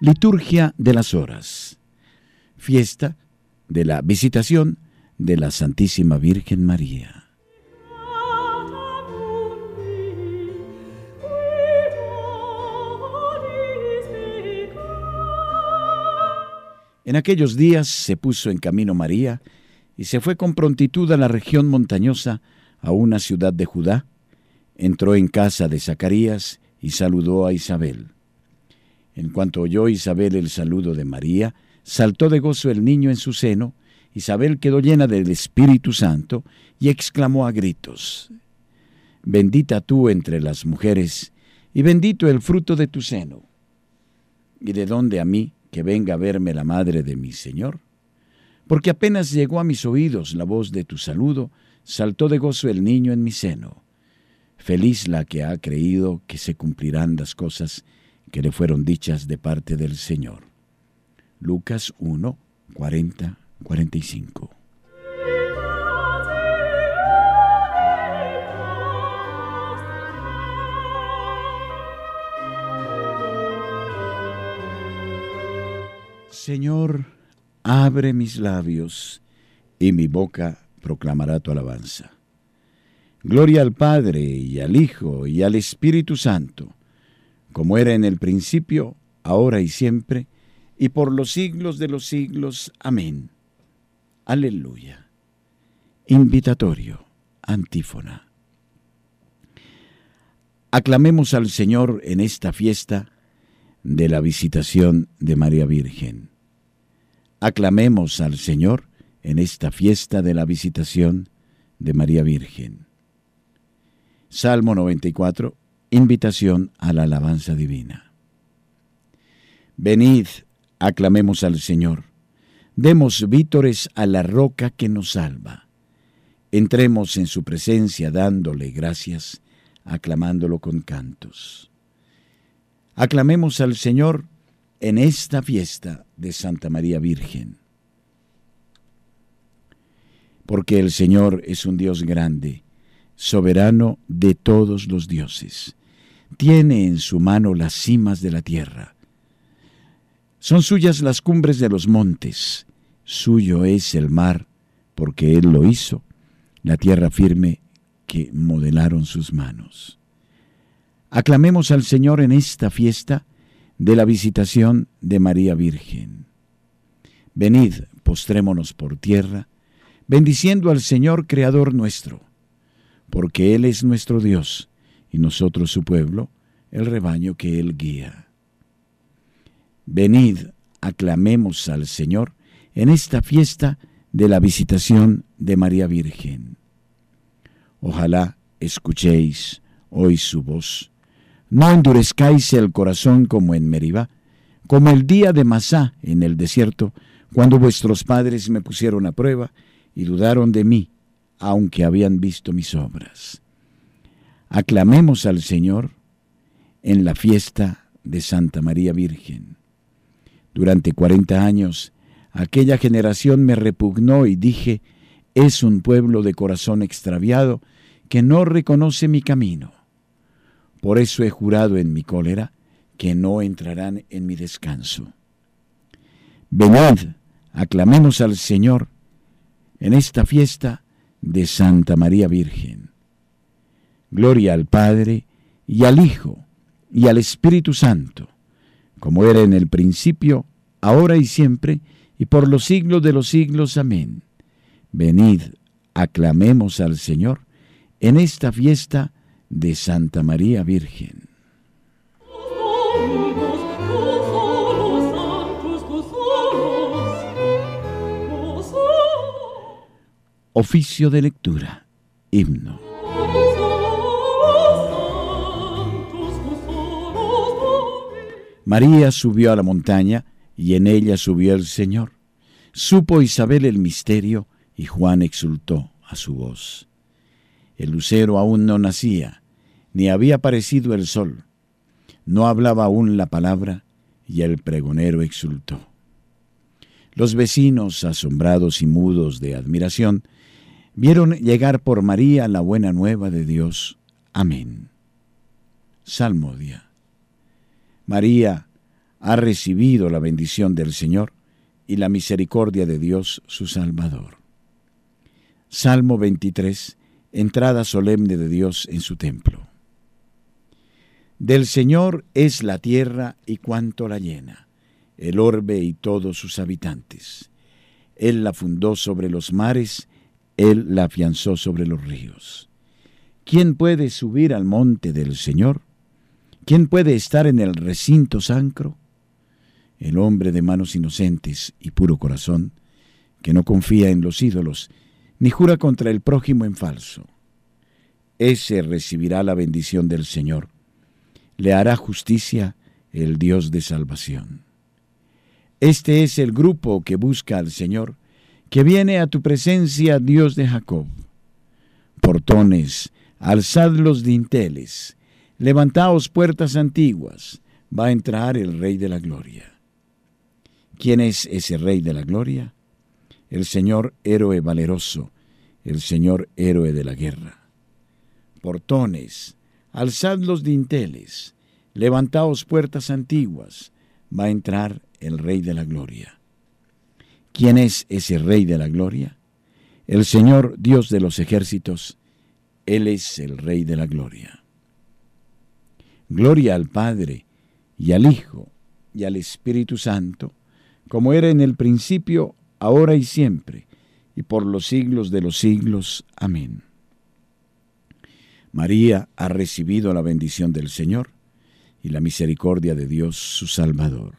Liturgia de las Horas. Fiesta de la visitación de la Santísima Virgen María. En aquellos días se puso en camino María y se fue con prontitud a la región montañosa, a una ciudad de Judá. Entró en casa de Zacarías y saludó a Isabel. En cuanto oyó Isabel el saludo de María, saltó de gozo el niño en su seno, Isabel quedó llena del Espíritu Santo y exclamó a gritos, Bendita tú entre las mujeres, y bendito el fruto de tu seno. ¿Y de dónde a mí que venga a verme la madre de mi Señor? Porque apenas llegó a mis oídos la voz de tu saludo, saltó de gozo el niño en mi seno. Feliz la que ha creído que se cumplirán las cosas que le fueron dichas de parte del Señor. Lucas 1, 40, 45. Señor, abre mis labios y mi boca proclamará tu alabanza. Gloria al Padre y al Hijo y al Espíritu Santo como era en el principio, ahora y siempre, y por los siglos de los siglos. Amén. Aleluya. Invitatorio. Antífona. Aclamemos al Señor en esta fiesta de la visitación de María Virgen. Aclamemos al Señor en esta fiesta de la visitación de María Virgen. Salmo 94, Invitación a la alabanza divina. Venid, aclamemos al Señor. Demos vítores a la roca que nos salva. Entremos en su presencia dándole gracias, aclamándolo con cantos. Aclamemos al Señor en esta fiesta de Santa María Virgen. Porque el Señor es un Dios grande, soberano de todos los dioses tiene en su mano las cimas de la tierra. Son suyas las cumbres de los montes, suyo es el mar, porque Él lo hizo, la tierra firme que modelaron sus manos. Aclamemos al Señor en esta fiesta de la visitación de María Virgen. Venid, postrémonos por tierra, bendiciendo al Señor Creador nuestro, porque Él es nuestro Dios y nosotros su pueblo, el rebaño que él guía. Venid, aclamemos al Señor en esta fiesta de la visitación de María Virgen. Ojalá escuchéis hoy su voz. No endurezcáis el corazón como en Meribá, como el día de Masá en el desierto, cuando vuestros padres me pusieron a prueba y dudaron de mí, aunque habían visto mis obras aclamemos al Señor en la fiesta de Santa María Virgen. Durante cuarenta años, aquella generación me repugnó y dije, es un pueblo de corazón extraviado que no reconoce mi camino. Por eso he jurado en mi cólera que no entrarán en mi descanso. Venid, aclamemos al Señor en esta fiesta de Santa María Virgen. Gloria al Padre, y al Hijo, y al Espíritu Santo, como era en el principio, ahora y siempre, y por los siglos de los siglos. Amén. Venid, aclamemos al Señor en esta fiesta de Santa María Virgen. Oficio de lectura. Himno. María subió a la montaña y en ella subió el Señor. Supo Isabel el misterio y Juan exultó a su voz. El lucero aún no nacía, ni había aparecido el sol. No hablaba aún la palabra y el pregonero exultó. Los vecinos, asombrados y mudos de admiración, vieron llegar por María la buena nueva de Dios. Amén. Salmodia. María, ha recibido la bendición del Señor y la misericordia de Dios su Salvador. Salmo 23. Entrada solemne de Dios en su templo. Del Señor es la tierra y cuanto la llena, el orbe y todos sus habitantes. Él la fundó sobre los mares, Él la afianzó sobre los ríos. ¿Quién puede subir al monte del Señor? ¿Quién puede estar en el recinto sacro? El hombre de manos inocentes y puro corazón, que no confía en los ídolos, ni jura contra el prójimo en falso. Ese recibirá la bendición del Señor. Le hará justicia el Dios de salvación. Este es el grupo que busca al Señor, que viene a tu presencia, Dios de Jacob. Portones, alzad los dinteles, Levantaos puertas antiguas, va a entrar el Rey de la Gloria. ¿Quién es ese Rey de la Gloria? El Señor héroe valeroso, el Señor héroe de la guerra. Portones, alzad los dinteles, levantaos puertas antiguas, va a entrar el Rey de la Gloria. ¿Quién es ese Rey de la Gloria? El Señor Dios de los ejércitos, Él es el Rey de la Gloria. Gloria al Padre, y al Hijo, y al Espíritu Santo, como era en el principio, ahora y siempre, y por los siglos de los siglos. Amén. María ha recibido la bendición del Señor y la misericordia de Dios su Salvador.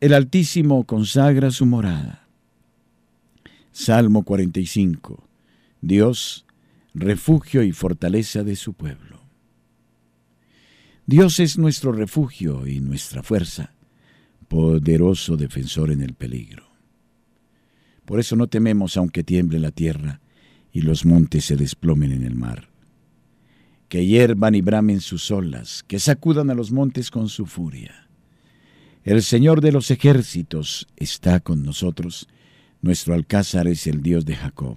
El Altísimo consagra su morada. Salmo 45. Dios refugio y fortaleza de su pueblo. Dios es nuestro refugio y nuestra fuerza, poderoso defensor en el peligro. Por eso no tememos aunque tiemble la tierra y los montes se desplomen en el mar. Que hiervan y bramen sus olas, que sacudan a los montes con su furia. El Señor de los ejércitos está con nosotros, nuestro alcázar es el Dios de Jacob.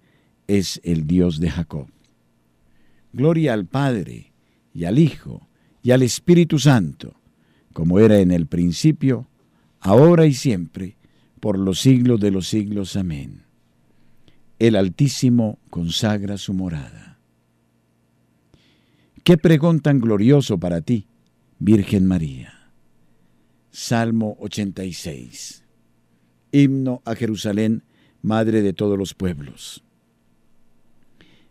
es el Dios de Jacob. Gloria al Padre, y al Hijo, y al Espíritu Santo, como era en el principio, ahora y siempre, por los siglos de los siglos. Amén. El Altísimo consagra su morada. Qué pregón tan glorioso para ti, Virgen María. Salmo 86. Himno a Jerusalén, Madre de todos los pueblos.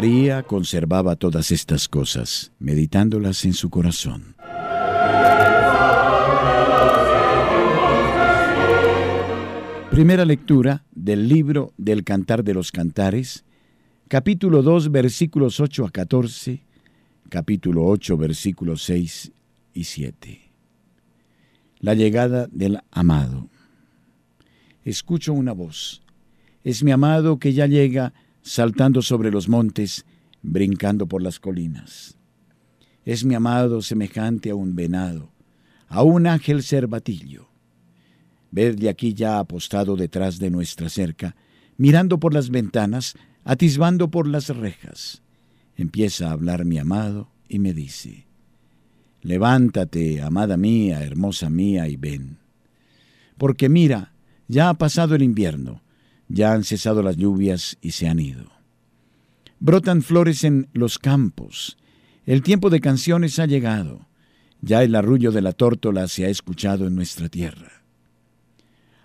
María conservaba todas estas cosas, meditándolas en su corazón. Primera lectura del libro del Cantar de los Cantares, capítulo 2, versículos 8 a 14, capítulo 8, versículos 6 y 7. La llegada del amado. Escucho una voz. Es mi amado que ya llega saltando sobre los montes, brincando por las colinas. Es mi amado semejante a un venado, a un ángel cervatillo. Vedle aquí ya apostado detrás de nuestra cerca, mirando por las ventanas, atisbando por las rejas. Empieza a hablar mi amado y me dice, Levántate, amada mía, hermosa mía, y ven. Porque mira, ya ha pasado el invierno, ya han cesado las lluvias y se han ido. Brotan flores en los campos. El tiempo de canciones ha llegado. Ya el arrullo de la tórtola se ha escuchado en nuestra tierra.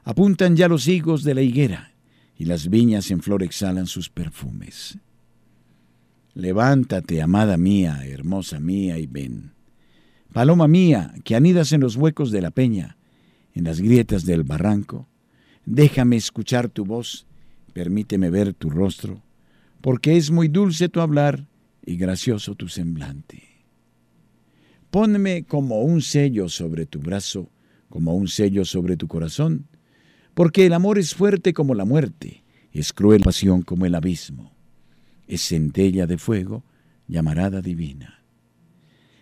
Apuntan ya los higos de la higuera y las viñas en flor exhalan sus perfumes. Levántate, amada mía, hermosa mía, y ven. Paloma mía, que anidas en los huecos de la peña, en las grietas del barranco, Déjame escuchar tu voz, permíteme ver tu rostro, porque es muy dulce tu hablar y gracioso tu semblante. Ponme como un sello sobre tu brazo, como un sello sobre tu corazón, porque el amor es fuerte como la muerte, es cruel pasión como el abismo, es centella de fuego, llamarada divina.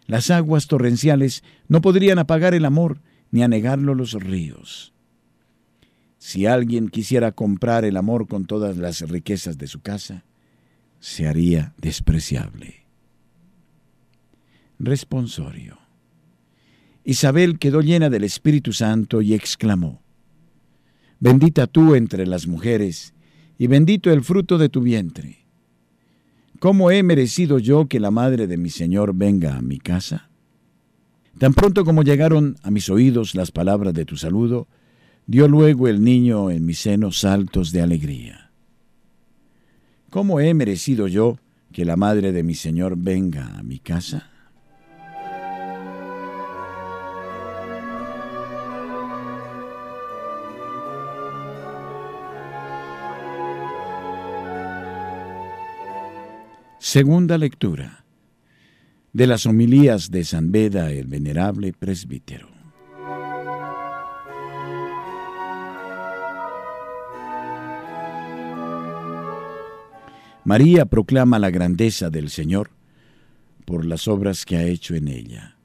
Las aguas torrenciales no podrían apagar el amor, ni anegarlo los ríos. Si alguien quisiera comprar el amor con todas las riquezas de su casa, se haría despreciable. Responsorio. Isabel quedó llena del Espíritu Santo y exclamó, Bendita tú entre las mujeres, y bendito el fruto de tu vientre. ¿Cómo he merecido yo que la madre de mi Señor venga a mi casa? Tan pronto como llegaron a mis oídos las palabras de tu saludo, dio luego el niño en mis senos saltos de alegría. ¿Cómo he merecido yo que la madre de mi Señor venga a mi casa? Segunda lectura de las homilías de San Beda el Venerable Presbítero. María proclama la grandeza del Señor por las obras que ha hecho en ella.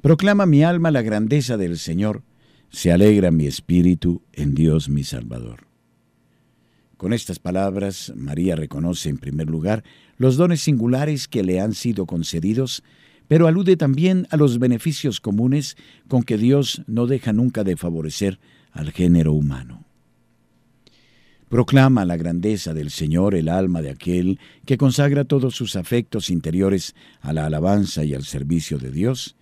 Proclama mi alma la grandeza del Señor, se alegra mi espíritu en Dios mi Salvador. Con estas palabras, María reconoce en primer lugar los dones singulares que le han sido concedidos, pero alude también a los beneficios comunes con que Dios no deja nunca de favorecer al género humano. Proclama la grandeza del Señor el alma de aquel que consagra todos sus afectos interiores a la alabanza y al servicio de Dios,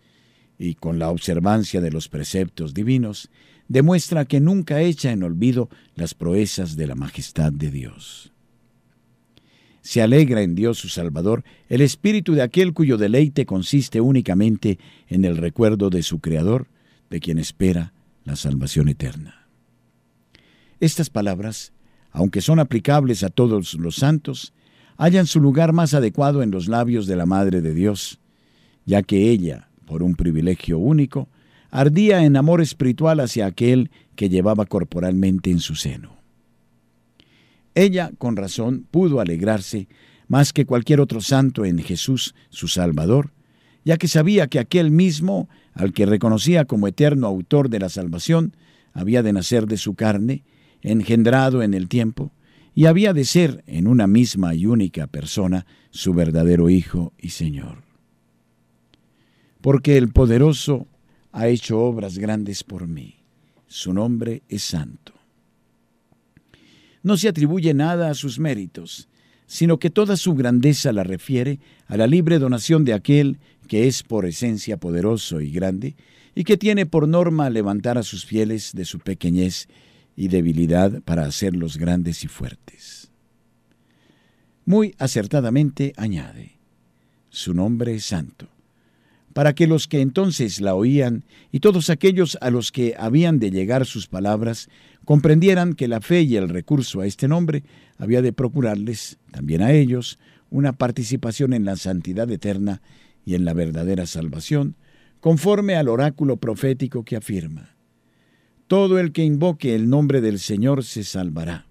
y con la observancia de los preceptos divinos, demuestra que nunca echa en olvido las proezas de la majestad de Dios. Se alegra en Dios su Salvador el espíritu de aquel cuyo deleite consiste únicamente en el recuerdo de su Creador, de quien espera la salvación eterna. Estas palabras aunque son aplicables a todos los santos, hallan su lugar más adecuado en los labios de la Madre de Dios, ya que ella, por un privilegio único, ardía en amor espiritual hacia aquel que llevaba corporalmente en su seno. Ella, con razón, pudo alegrarse más que cualquier otro santo en Jesús, su Salvador, ya que sabía que aquel mismo, al que reconocía como eterno autor de la salvación, había de nacer de su carne engendrado en el tiempo, y había de ser en una misma y única persona su verdadero Hijo y Señor. Porque el poderoso ha hecho obras grandes por mí. Su nombre es santo. No se atribuye nada a sus méritos, sino que toda su grandeza la refiere a la libre donación de aquel que es por esencia poderoso y grande, y que tiene por norma levantar a sus fieles de su pequeñez y debilidad para hacerlos grandes y fuertes. muy acertadamente añade, su nombre es santo, para que los que entonces la oían y todos aquellos a los que habían de llegar sus palabras comprendieran que la fe y el recurso a este nombre había de procurarles, también a ellos, una participación en la santidad eterna y en la verdadera salvación, conforme al oráculo profético que afirma, Todo el que invoque el nombre del Señor se salvará,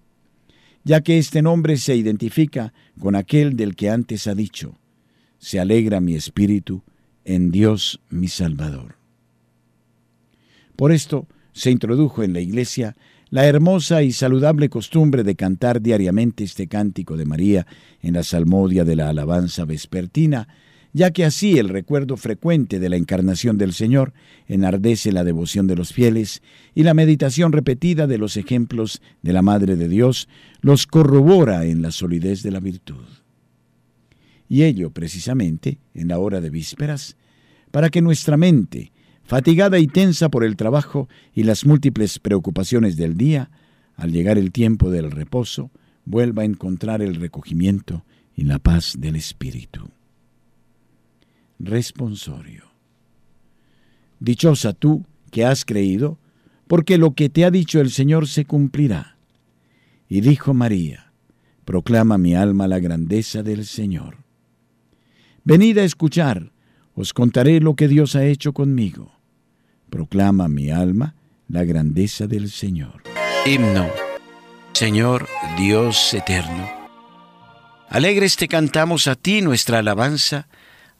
ya que este nombre se identifica con aquel del que antes ha dicho, Se alegra mi espíritu en Dios mi Salvador. Por esto se introdujo en la Iglesia la hermosa y saludable costumbre de cantar diariamente este cántico de María en la salmodia de la alabanza vespertina, ya que así el recuerdo frecuente de la encarnación del Señor enardece la devoción de los fieles y la meditación repetida de los ejemplos de la Madre de Dios los corrobora en la solidez de la virtud. Y ello precisamente en la hora de vísperas, para que nuestra mente, fatigada y tensa por el trabajo y las múltiples preocupaciones del día, al llegar el tiempo del reposo, vuelva a encontrar el recogimiento y la paz del espíritu. Responsorio. Dichosa tú que has creído, porque lo que te ha dicho el Señor se cumplirá. Y dijo María, proclama mi alma la grandeza del Señor. Venid a escuchar, os contaré lo que Dios ha hecho conmigo Proclama mi alma la grandeza del Señor. Himno. Señor Dios eterno. Alegres te cantamos a ti nuestra alabanza,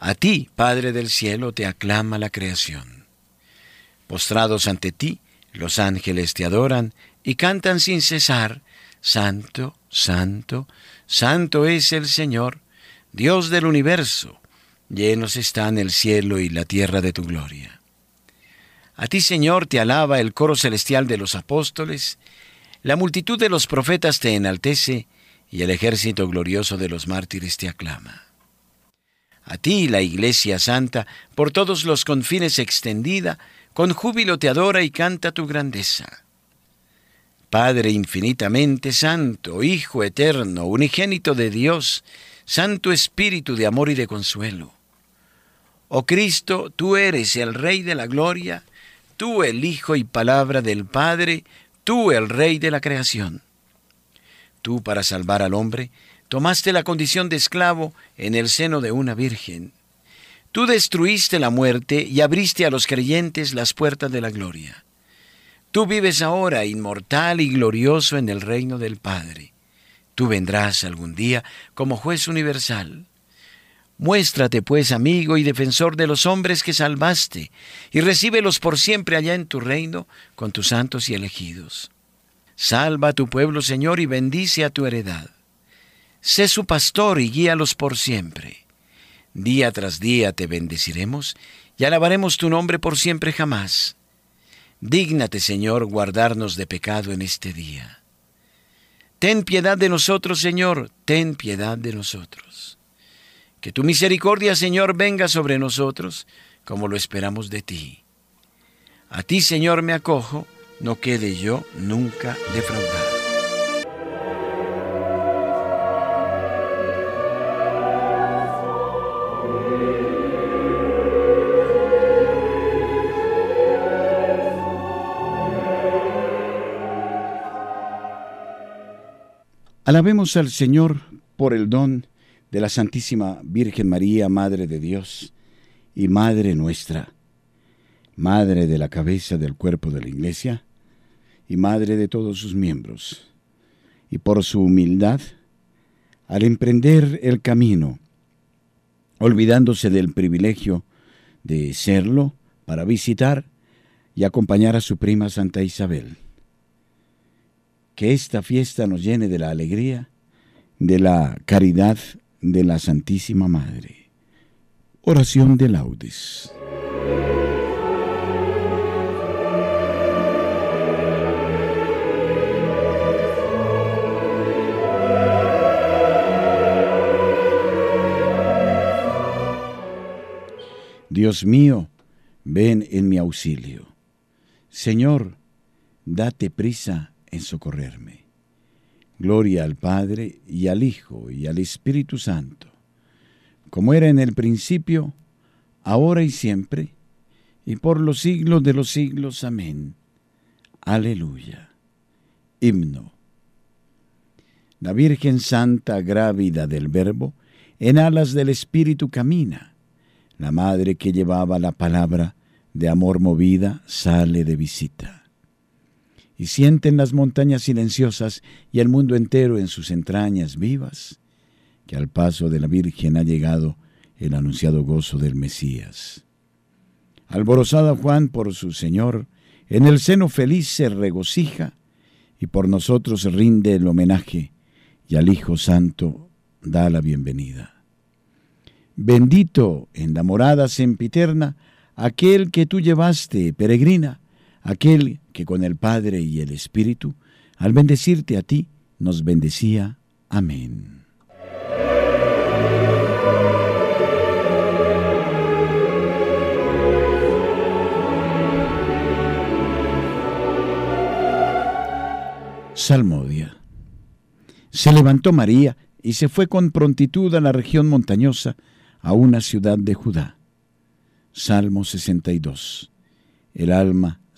a ti, Padre del cielo, te aclama la creación. Postrados ante ti, los ángeles te adoran y cantan sin cesar, Santo, Santo, Santo es el Señor, Dios del universo, llenos están el cielo y la tierra de tu gloria. A ti, Señor, te alaba el coro celestial de los apóstoles, la multitud de los profetas te enaltece, y el ejército glorioso de los mártires te aclama. A ti, la Iglesia Santa, por todos los confines extendida, con júbilo te adora y canta tu grandeza. Padre infinitamente santo, Hijo eterno, unigénito de Dios, Santo Espíritu de amor y de consuelo. Oh Cristo, tú eres el Rey de la gloria, tú el Hijo y palabra del Padre, tú el Rey de la creación. Tú, para salvar al hombre, tomaste la condición de esclavo en el seno de una virgen. Tú destruiste la muerte y abriste a los creyentes las puertas de la gloria. Tú vives ahora inmortal y glorioso en el reino del Padre. Tú vendrás algún día como juez universal. Muéstrate, pues, amigo y defensor de los hombres que salvaste, y recíbelos por siempre allá en tu reino con tus santos y elegidos. Salva a tu pueblo, Señor, y bendice a tu heredad. Sé su pastor y guíalos por siempre. Día tras día te bendeciremos y alabaremos tu nombre por siempre jamás. Dígnate, Señor, guardarnos de pecado en este día. Ten piedad de nosotros, Señor, ten piedad de nosotros. Que tu misericordia, Señor, venga sobre nosotros, como lo esperamos de ti. A ti, Señor, me acojo, no quede yo nunca defraudado. Alabemos al Señor por el don de la Santísima Virgen María, Madre de Dios y Madre nuestra, Madre de la cabeza del cuerpo de la Iglesia y Madre de todos sus miembros, y por su humildad, al emprender el camino, olvidándose del privilegio de serlo para visitar y acompañar a su prima Santa Isabel. Que esta fiesta nos llene de la alegría, de la caridad de la Santísima Madre. Oración de laudes. Dios mío, ven en mi auxilio. Señor, date prisa en socorrerme. Gloria al Padre y al Hijo y al Espíritu Santo, como era en el principio, ahora y siempre, y por los siglos de los siglos. Amén. Aleluya. Himno. La Virgen Santa, grávida del Verbo, en alas del Espíritu camina. La Madre que llevaba la palabra, de amor movida, sale de visita y sienten las montañas silenciosas y el mundo entero en sus entrañas vivas, que al paso de la Virgen ha llegado el anunciado gozo del Mesías. Alborozada Juan por su Señor, en el seno feliz se regocija y por nosotros rinde el homenaje y al Hijo Santo da la bienvenida. Bendito en la morada sempiterna aquel que tú llevaste, peregrina, aquel que con el Padre y el Espíritu, al bendecirte a ti, nos bendecía. Amén. Salmodia. Se levantó María y se fue con prontitud a la región montañosa, a una ciudad de Judá. Salmo 62. El alma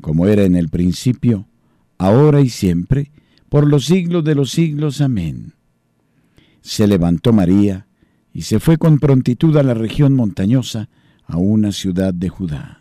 como era en el principio, ahora y siempre, por los siglos de los siglos. Amén. Se levantó María y se fue con prontitud a la región montañosa, a una ciudad de Judá.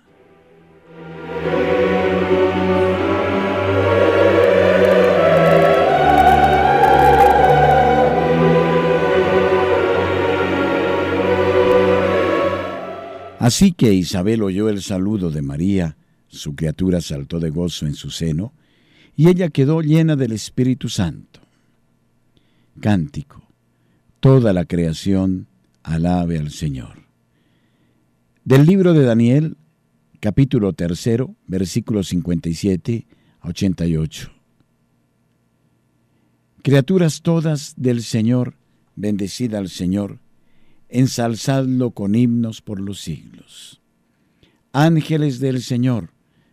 Así que Isabel oyó el saludo de María, su criatura saltó de gozo en su seno, y ella quedó llena del Espíritu Santo. Cántico. Toda la creación alabe al Señor. Del libro de Daniel, capítulo tercero, versículos 57 a 88. Criaturas todas del Señor, bendecida al Señor, ensalzadlo con himnos por los siglos. Ángeles del Señor,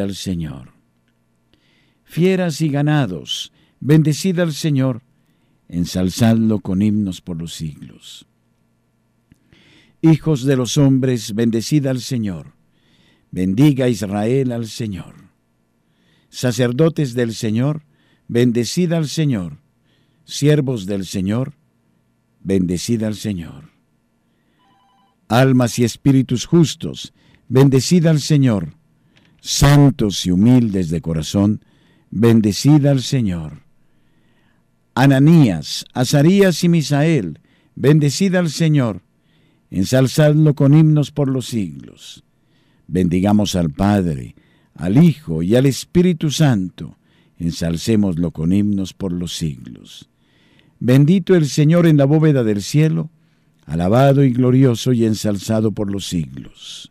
al Señor. Fieras y ganados, bendecida al Señor, ensalzadlo con himnos por los siglos. Hijos de los hombres, bendecid al Señor. Bendiga Israel al Señor. Sacerdotes del Señor, bendecid al Señor. Siervos del Señor, bendecid al Señor. Almas y espíritus justos, bendecid al Señor. Santos y humildes de corazón, bendecid al Señor. Ananías, Azarías y Misael, bendecid al Señor. Ensalzadlo con himnos por los siglos. Bendigamos al Padre, al Hijo y al Espíritu Santo. Ensalcémoslo con himnos por los siglos. Bendito el Señor en la bóveda del cielo, alabado y glorioso y ensalzado por los siglos.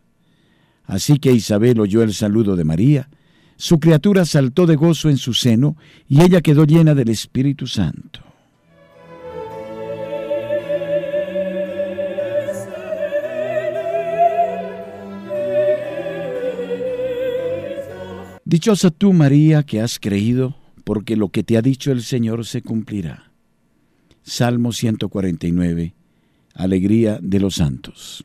Así que Isabel oyó el saludo de María, su criatura saltó de gozo en su seno, y ella quedó llena del Espíritu Santo. Dichosa tú, María, que has creído, porque lo que te ha dicho el Señor se cumplirá. Salmo 149. Alegría de los santos.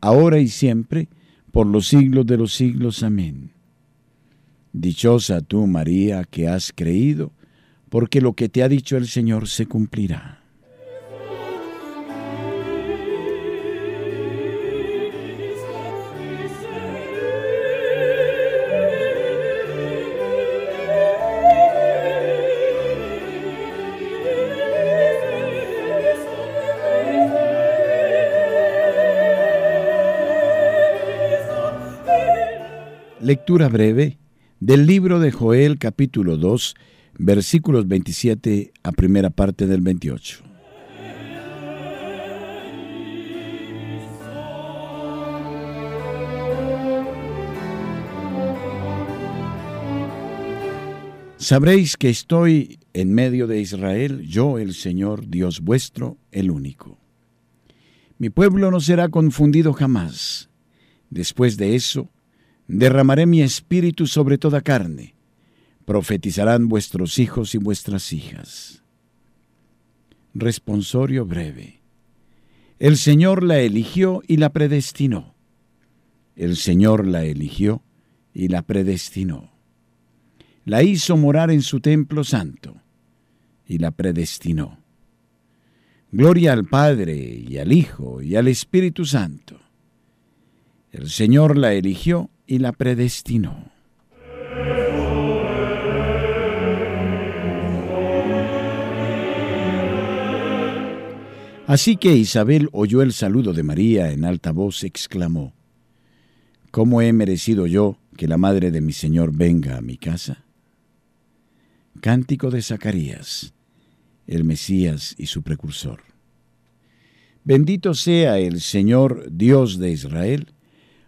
ahora y siempre, por los siglos de los siglos. Amén. Dichosa tú, María, que has creído, porque lo que te ha dicho el Señor se cumplirá. Lectura breve del libro de Joel capítulo 2 versículos 27 a primera parte del 28. Sabréis que estoy en medio de Israel, yo el Señor Dios vuestro, el único. Mi pueblo no será confundido jamás. Después de eso, derramaré mi espíritu sobre toda carne, profetizarán vuestros hijos y vuestras hijas. Responsorio breve. El Señor la eligió y la predestinó. El Señor la eligió y la predestinó. La hizo morar en su templo santo y la predestinó. Gloria al Padre y al Hijo y al Espíritu Santo. El Señor la eligió y la predestinó. Así que Isabel oyó el saludo de María en alta voz, exclamó, ¿Cómo he merecido yo que la madre de mi Señor venga a mi casa? Cántico de Zacarías, el Mesías y su precursor. Bendito sea el Señor Dios de Israel,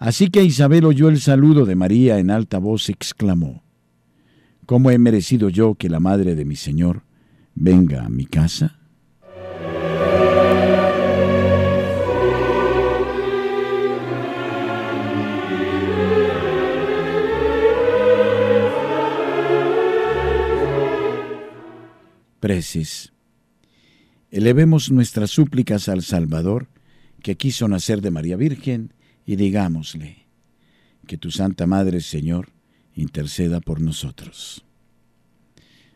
Así que Isabel oyó el saludo de María en alta voz, exclamó, ¿Cómo he merecido yo que la madre de mi Señor venga a mi casa? Preces. Elevemos nuestras súplicas al Salvador, que quiso nacer de María Virgen, y digámosle, que tu Santa Madre, Señor, interceda por nosotros.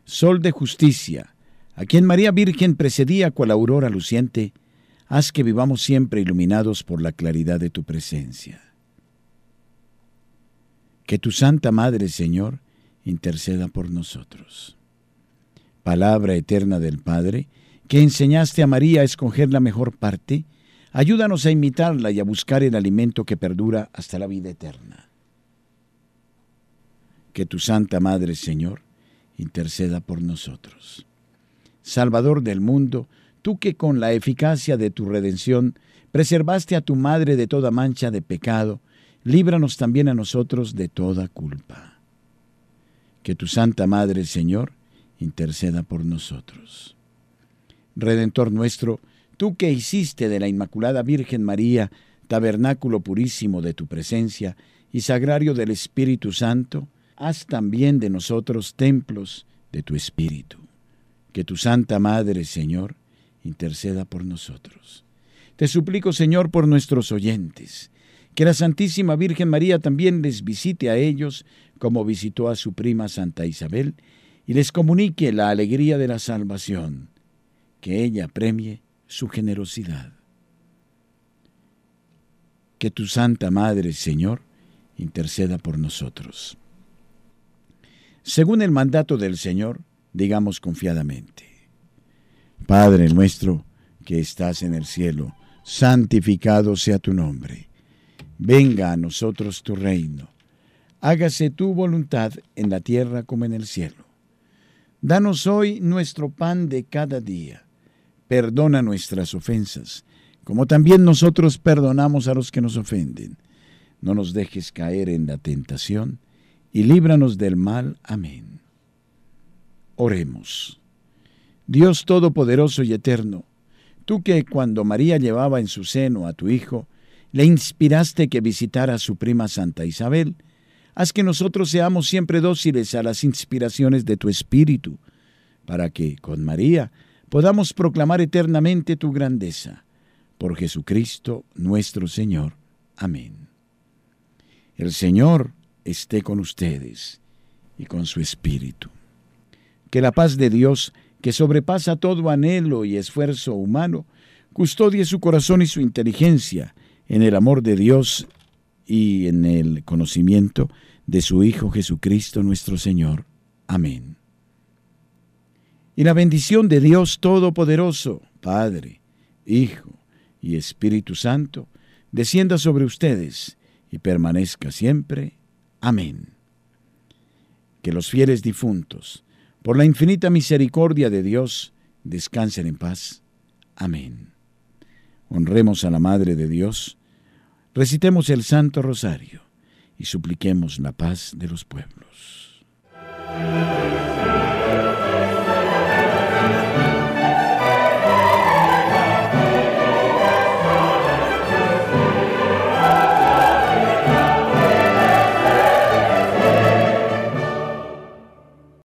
Sol de justicia, a quien María Virgen precedía cual aurora luciente, haz que vivamos siempre iluminados por la claridad de tu presencia. Que tu Santa Madre, Señor, interceda por nosotros. Palabra eterna del Padre, que enseñaste a María a escoger la mejor parte, ayúdanos a imitarla y a buscar el alimento que perdura hasta la vida eterna que tu Santa Madre, Señor, interceda por nosotros. Salvador del mundo, tú que con la eficacia de tu redención preservaste a tu Madre de toda mancha de pecado, líbranos también a nosotros de toda culpa. Que tu Santa Madre, Señor, interceda por nosotros. Redentor nuestro, tú que hiciste de la Inmaculada Virgen María tabernáculo purísimo de tu presencia y sagrario del Espíritu Santo, haz también de nosotros templos de tu Espíritu. Que tu Santa Madre, Señor, interceda por nosotros. Te suplico, Señor, por nuestros oyentes, que la Santísima Virgen María también les visite a ellos como visitó a su prima Santa Isabel, y les comunique la alegría de la salvación, que ella premie su generosidad. Que tu Santa Madre, Señor, interceda por nosotros. Según el mandato del Señor, digamos confiadamente, Padre nuestro que estás en el cielo, santificado sea tu nombre. Venga a nosotros tu reino. Hágase tu voluntad en la tierra como en el cielo. Danos hoy nuestro pan de cada día. Perdona nuestras ofensas, como también nosotros perdonamos a los que nos ofenden. No nos dejes caer en la tentación y líbranos del mal. Amén. Oremos. Dios Todopoderoso y Eterno, tú que cuando María llevaba en su seno a tu Hijo, le inspiraste que visitara a su prima Santa Isabel, haz que nosotros seamos siempre dóciles a las inspiraciones de tu Espíritu, para que, con María, podamos proclamar eternamente tu grandeza. Por Jesucristo nuestro Señor. Amén. El Señor esté con ustedes y con su espíritu. Que la paz de Dios, que sobrepasa todo anhelo y esfuerzo humano, custodie su corazón y su inteligencia en el amor de Dios y en el conocimiento de su Hijo Jesucristo nuestro Señor. Amén. Y la bendición de Dios Todopoderoso, Padre, Hijo y Espíritu Santo, descienda sobre ustedes y permanezca siempre. Amén. Que los fieles difuntos, por la infinita misericordia de Dios, descansen en paz. Amén. Honremos a la Madre de Dios, recitemos el Santo Rosario y supliquemos la paz de los pueblos.